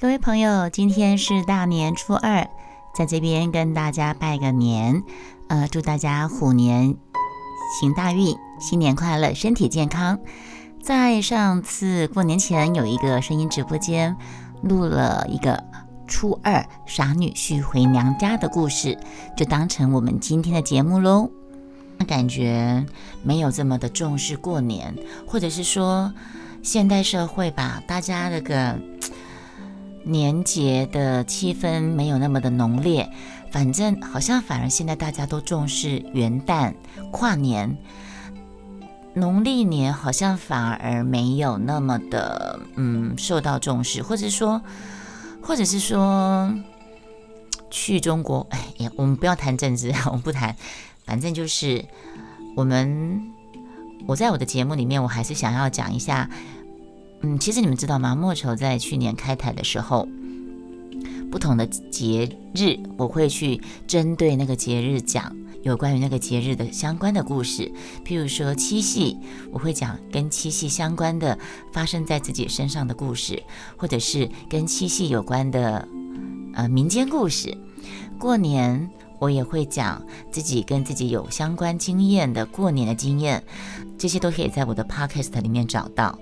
各位朋友，今天是大年初二，在这边跟大家拜个年，呃，祝大家虎年行大运，新年快乐，身体健康。在上次过年前有一个声音直播间，录了一个初二傻女婿回娘家的故事，就当成我们今天的节目喽。感觉没有这么的重视过年，或者是说现代社会吧，大家那个。年节的气氛没有那么的浓烈，反正好像反而现在大家都重视元旦、跨年，农历年好像反而没有那么的嗯受到重视，或者说，或者是说去中国，哎呀，我们不要谈政治，我们不谈，反正就是我们我在我的节目里面，我还是想要讲一下。嗯，其实你们知道吗？莫愁在去年开台的时候，不同的节日，我会去针对那个节日讲有关于那个节日的相关的故事。譬如说七夕，我会讲跟七夕相关的发生在自己身上的故事，或者是跟七夕有关的呃民间故事。过年我也会讲自己跟自己有相关经验的过年的经验，这些都可以在我的 podcast 里面找到。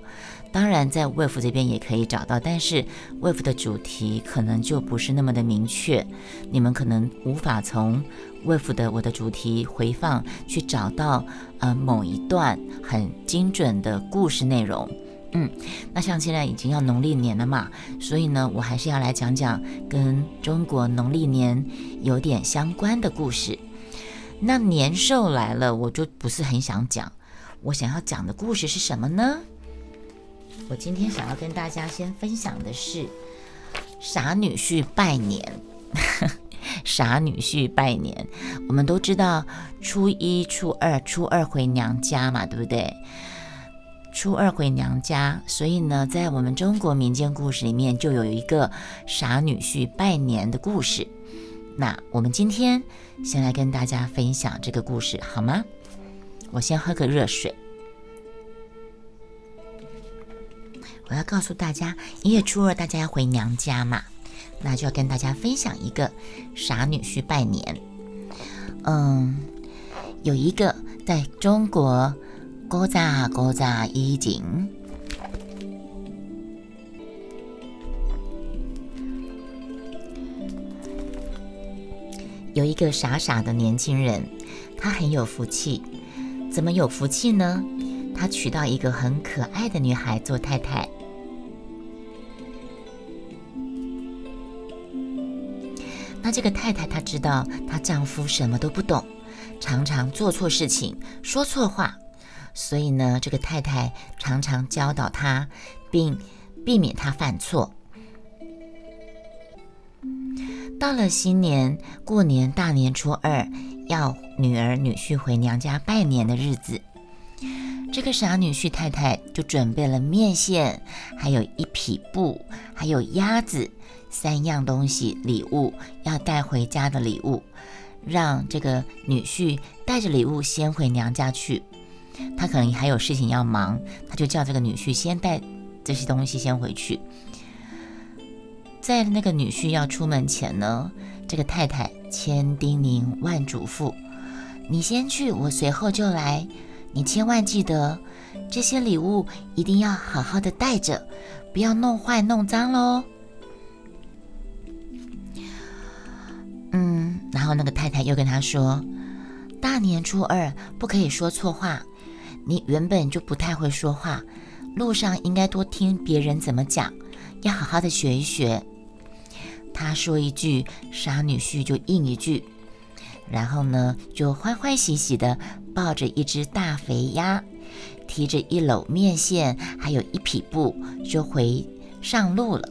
当然，在 w e f 这边也可以找到，但是 w e f 的主题可能就不是那么的明确，你们可能无法从 w e f 的我的主题回放去找到呃某一段很精准的故事内容。嗯，那像现在已经要农历年了嘛，所以呢，我还是要来讲讲跟中国农历年有点相关的故事。那年兽来了，我就不是很想讲，我想要讲的故事是什么呢？我今天想要跟大家先分享的是傻女婿拜年。傻女婿拜年，我们都知道初一、初二、初二回娘家嘛，对不对？初二回娘家，所以呢，在我们中国民间故事里面就有一个傻女婿拜年的故事。那我们今天先来跟大家分享这个故事，好吗？我先喝个热水。我要告诉大家，一月初二大家要回娘家嘛，那就要跟大家分享一个傻女婿拜年。嗯，有一个在中国，古早古早以前，有一个傻傻的年轻人，他很有福气。怎么有福气呢？他娶到一个很可爱的女孩做太太。这个太太她知道她丈夫什么都不懂，常常做错事情，说错话，所以呢，这个太太常常教导他，并避免他犯错。到了新年过年大年初二，要女儿女婿回娘家拜年的日子，这个傻女婿太太就准备了面线，还有一匹布，还有鸭子。三样东西礼物要带回家的礼物，让这个女婿带着礼物先回娘家去。他可能还有事情要忙，他就叫这个女婿先带这些东西先回去。在那个女婿要出门前呢，这个太太千叮咛万嘱咐：“你先去，我随后就来。你千万记得，这些礼物一定要好好的带着，不要弄坏弄脏喽。”然后那个太太又跟他说：“大年初二不可以说错话，你原本就不太会说话，路上应该多听别人怎么讲，要好好的学一学。”他说一句，傻女婿就应一句，然后呢，就欢欢喜喜的抱着一只大肥鸭，提着一篓面线，还有一匹布，就回上路了。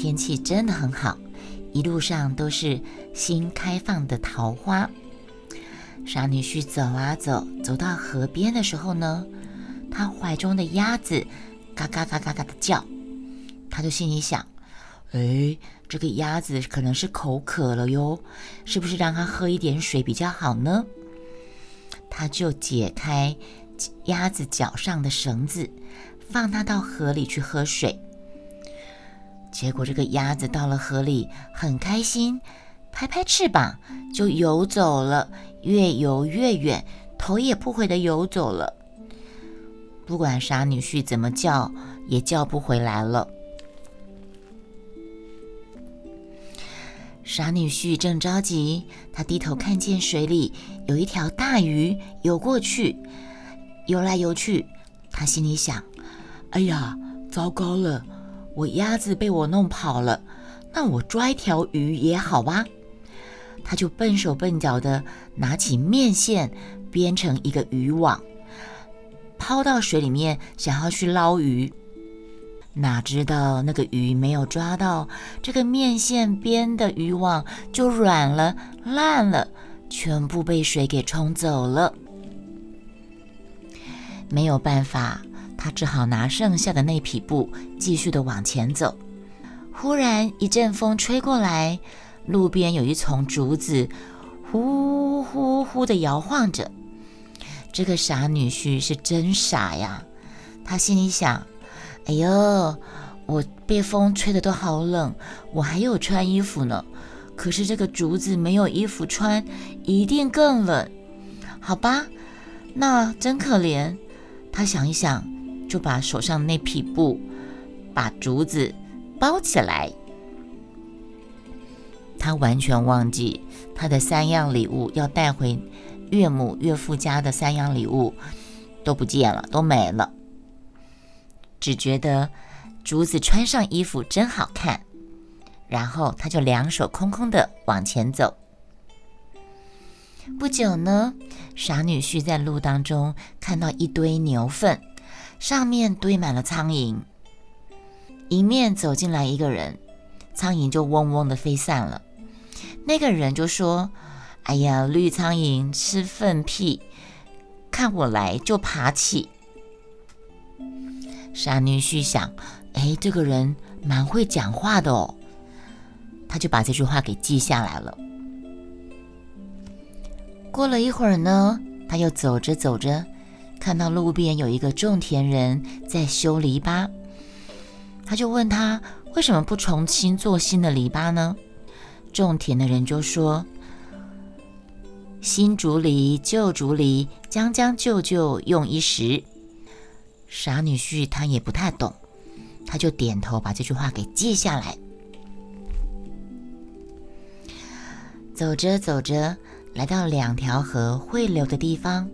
天气真的很好，一路上都是新开放的桃花。傻女婿走啊走，走到河边的时候呢，他怀中的鸭子嘎嘎嘎嘎嘎的叫，他就心里想：哎，这个鸭子可能是口渴了哟，是不是让它喝一点水比较好呢？他就解开鸭子脚上的绳子，放它到河里去喝水。结果这个鸭子到了河里，很开心，拍拍翅膀就游走了，越游越远，头也不回的游走了。不管傻女婿怎么叫，也叫不回来了。傻女婿正着急，他低头看见水里有一条大鱼游过去，游来游去。他心里想：“哎呀，糟糕了，我鸭子被我弄跑了。那我抓一条鱼也好吧。”他就笨手笨脚的拿起面线，编成一个渔网，抛到水里面，想要去捞鱼。哪知道那个鱼没有抓到，这个面线编的渔网就软了、烂了，全部被水给冲走了。没有办法，他只好拿剩下的那匹布继续的往前走。忽然一阵风吹过来，路边有一丛竹子呼呼呼的摇晃着。这个傻女婿是真傻呀，他心里想。哎呦，我被风吹得都好冷，我还有穿衣服呢。可是这个竹子没有衣服穿，一定更冷。好吧，那真可怜。他想一想，就把手上那匹布把竹子包起来。他完全忘记他的三样礼物要带回岳母岳父家的三样礼物都不见了，都没了。只觉得竹子穿上衣服真好看，然后他就两手空空的往前走。不久呢，傻女婿在路当中看到一堆牛粪，上面堆满了苍蝇。迎面走进来一个人，苍蝇就嗡嗡的飞散了。那个人就说：“哎呀，绿苍蝇吃粪屁，看我来就爬起。”傻女婿想：“哎，这个人蛮会讲话的哦。”他就把这句话给记下来了。过了一会儿呢，他又走着走着，看到路边有一个种田人在修篱笆，他就问他为什么不重新做新的篱笆呢？种田的人就说：“新竹篱旧竹篱，将将就就用一时。”傻女婿他也不太懂，他就点头把这句话给记下来。走着走着，来到两条河汇流的地方，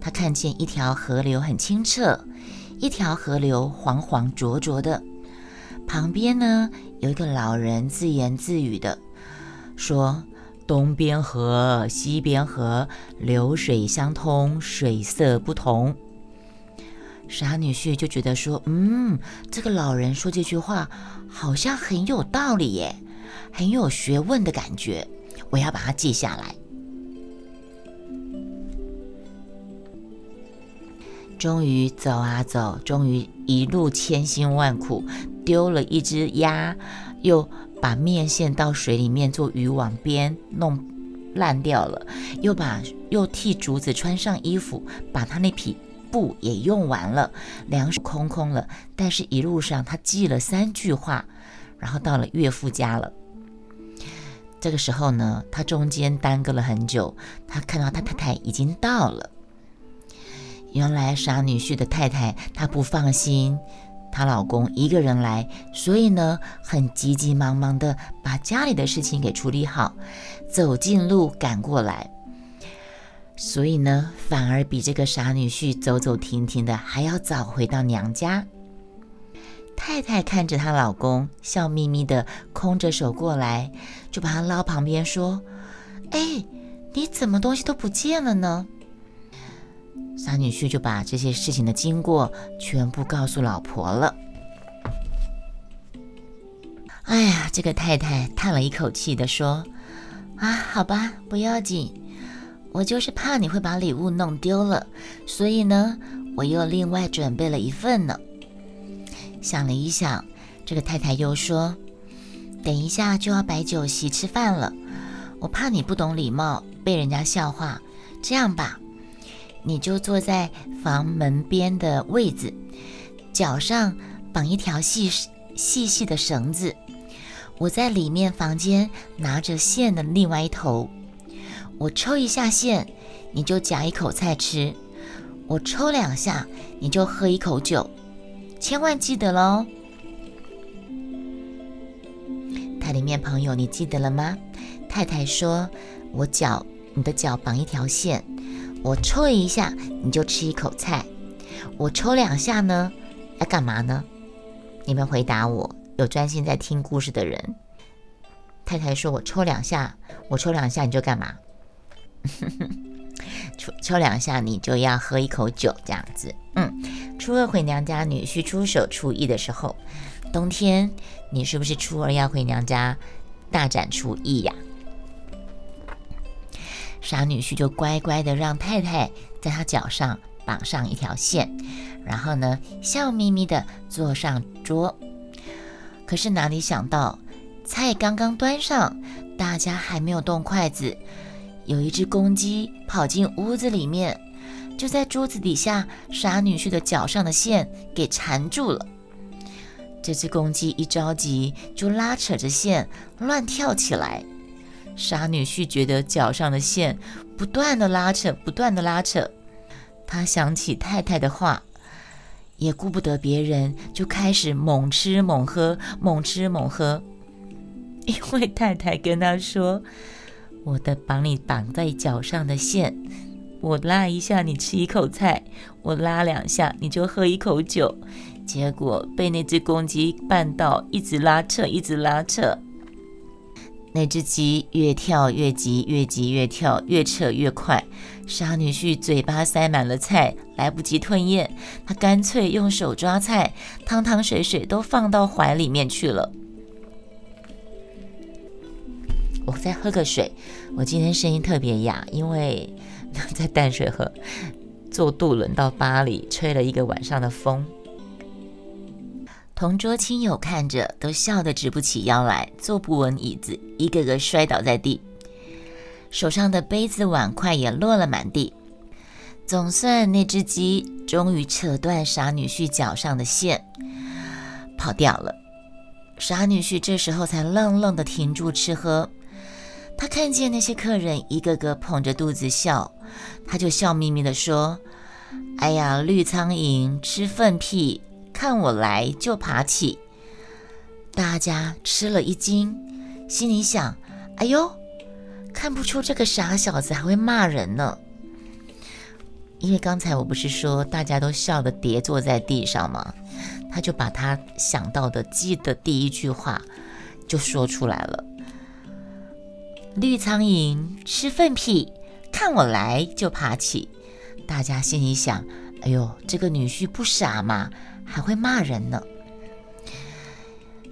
他看见一条河流很清澈，一条河流黄黄浊浊的。旁边呢有一个老人自言自语的说：“东边河，西边河，流水相通，水色不同。”傻女婿就觉得说：“嗯，这个老人说这句话好像很有道理耶，很有学问的感觉，我要把它记下来。”终于走啊走，终于一路千辛万苦，丢了一只鸭，又把面线到水里面做渔网边弄烂掉了，又把又替竹子穿上衣服，把他那匹。布也用完了，两手空空了。但是，一路上他记了三句话，然后到了岳父家了。这个时候呢，他中间耽搁了很久。他看到他太太已经到了。原来傻女婿的太太她不放心她老公一个人来，所以呢，很急急忙忙的把家里的事情给处理好，走近路赶过来。所以呢，反而比这个傻女婿走走停停的还要早回到娘家。太太看着她老公笑眯眯的，空着手过来，就把他捞旁边说：“哎，你怎么东西都不见了呢？”傻女婿就把这些事情的经过全部告诉老婆了。哎呀，这个太太叹了一口气的说：“啊，好吧，不要紧。”我就是怕你会把礼物弄丢了，所以呢，我又另外准备了一份呢。想了一想，这个太太又说：“等一下就要摆酒席吃饭了，我怕你不懂礼貌，被人家笑话。这样吧，你就坐在房门边的位子，脚上绑一条细细细的绳子。我在里面房间拿着线的另外一头，我抽一下线，你就夹一口菜吃；我抽两下，你就喝一口酒。千万记得喽！太里面朋友，你记得了吗？太太说：“我脚，你的脚绑一条线，我抽一下，你就吃一口菜；我抽两下呢，要干嘛呢？你们回答我。有专心在听故事的人。太太说：“我抽两下，我抽两下，你就干嘛？抽抽两下，你就要喝一口酒，这样子。嗯，初二回娘家，女婿出手；初一的时候，冬天，你是不是初二要回娘家大展厨艺呀？”傻女婿就乖乖的让太太在他脚上绑上一条线，然后呢，笑眯眯的坐上桌。可是哪里想到，菜刚刚端上，大家还没有动筷子，有一只公鸡跑进屋子里面，就在桌子底下傻女婿的脚上的线给缠住了。这只公鸡一着急，就拉扯着线乱跳起来。傻女婿觉得脚上的线不断的拉扯，不断的拉扯。他想起太太的话，也顾不得别人，就开始猛吃猛喝，猛吃猛喝。因为太太跟他说：“我的绑你绑在脚上的线，我拉一下你吃一口菜，我拉两下你就喝一口酒。”结果被那只公鸡绊到，一直拉扯，一直拉扯。那只鸡越跳越急，越急越跳，越扯越快。傻女婿嘴巴塞满了菜，来不及吞咽，他干脆用手抓菜，汤汤水水都放到怀里面去了。我再喝个水，我今天声音特别哑，因为 在淡水河坐渡轮到巴黎，吹了一个晚上的风。同桌亲友看着，都笑得直不起腰来，坐不稳椅子，一个个摔倒在地，手上的杯子碗筷也落了满地。总算那只鸡终于扯断傻女婿脚上的线，跑掉了。傻女婿这时候才愣愣地停住吃喝。他看见那些客人一个个捧着肚子笑，他就笑眯眯地说：“哎呀，绿苍蝇吃粪屁。”看我来就爬起，大家吃了一惊，心里想：“哎呦，看不出这个傻小子还会骂人呢。”因为刚才我不是说大家都笑得跌坐在地上吗？他就把他想到的记的第一句话就说出来了：“绿苍蝇吃粪屁，看我来就爬起。”大家心里想：“哎呦，这个女婿不傻嘛。”还会骂人呢。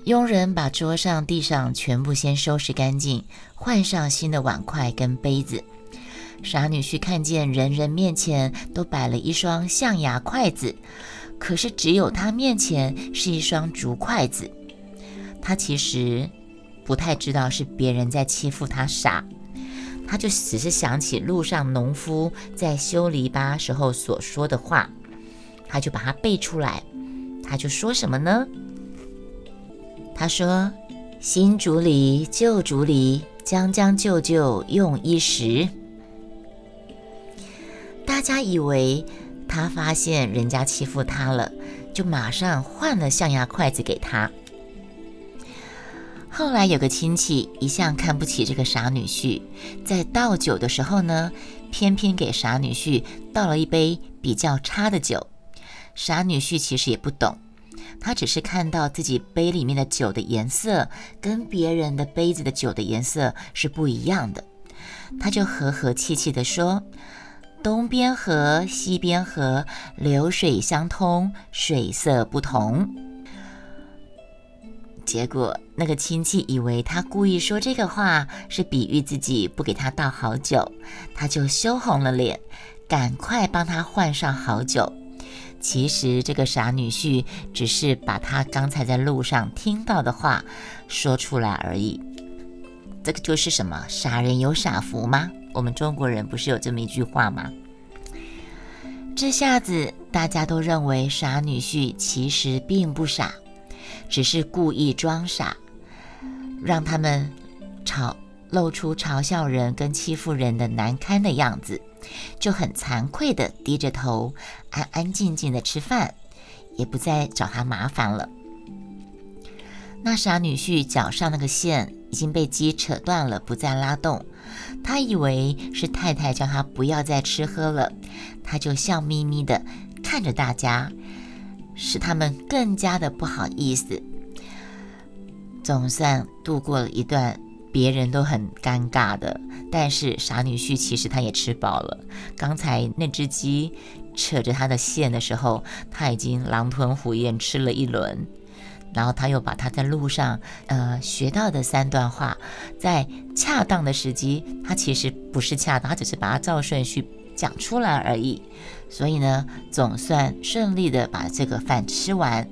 佣人把桌上、地上全部先收拾干净，换上新的碗筷跟杯子。傻女婿看见人人面前都摆了一双象牙筷子，可是只有他面前是一双竹筷子。他其实不太知道是别人在欺负他傻，他就只是想起路上农夫在修篱笆时候所说的话，他就把它背出来。他就说什么呢？他说：“新竹里旧竹里，将将就就用一时。”大家以为他发现人家欺负他了，就马上换了象牙筷子给他。后来有个亲戚一向看不起这个傻女婿，在倒酒的时候呢，偏偏给傻女婿倒了一杯比较差的酒。傻女婿其实也不懂，他只是看到自己杯里面的酒的颜色跟别人的杯子的酒的颜色是不一样的，他就和和气气地说：“东边河，西边河，流水相通，水色不同。”结果那个亲戚以为他故意说这个话是比喻自己不给他倒好酒，他就羞红了脸，赶快帮他换上好酒。其实这个傻女婿只是把他刚才在路上听到的话说出来而已。这个就是什么？傻人有傻福吗？我们中国人不是有这么一句话吗？这下子大家都认为傻女婿其实并不傻，只是故意装傻，让他们嘲露出嘲笑人跟欺负人的难堪的样子，就很惭愧的低着头，安安静静的吃饭，也不再找他麻烦了。那傻女婿脚上那个线已经被鸡扯断了，不再拉动。他以为是太太叫他不要再吃喝了，他就笑眯眯的看着大家，使他们更加的不好意思。总算度过了一段别人都很尴尬的，但是傻女婿其实他也吃饱了。刚才那只鸡扯着他的线的时候，他已经狼吞虎咽吃了一轮。然后他又把他在路上呃学到的三段话，在恰当的时机，他其实不是恰当，他只是把它照顺序讲出来而已。所以呢，总算顺利的把这个饭吃完，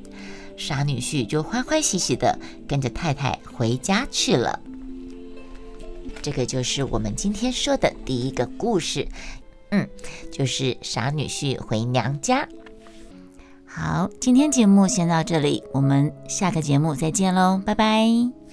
傻女婿就欢欢喜喜的跟着太太回家去了。这个就是我们今天说的第一个故事，嗯，就是傻女婿回娘家。好，今天节目先到这里，我们下个节目再见喽，拜拜。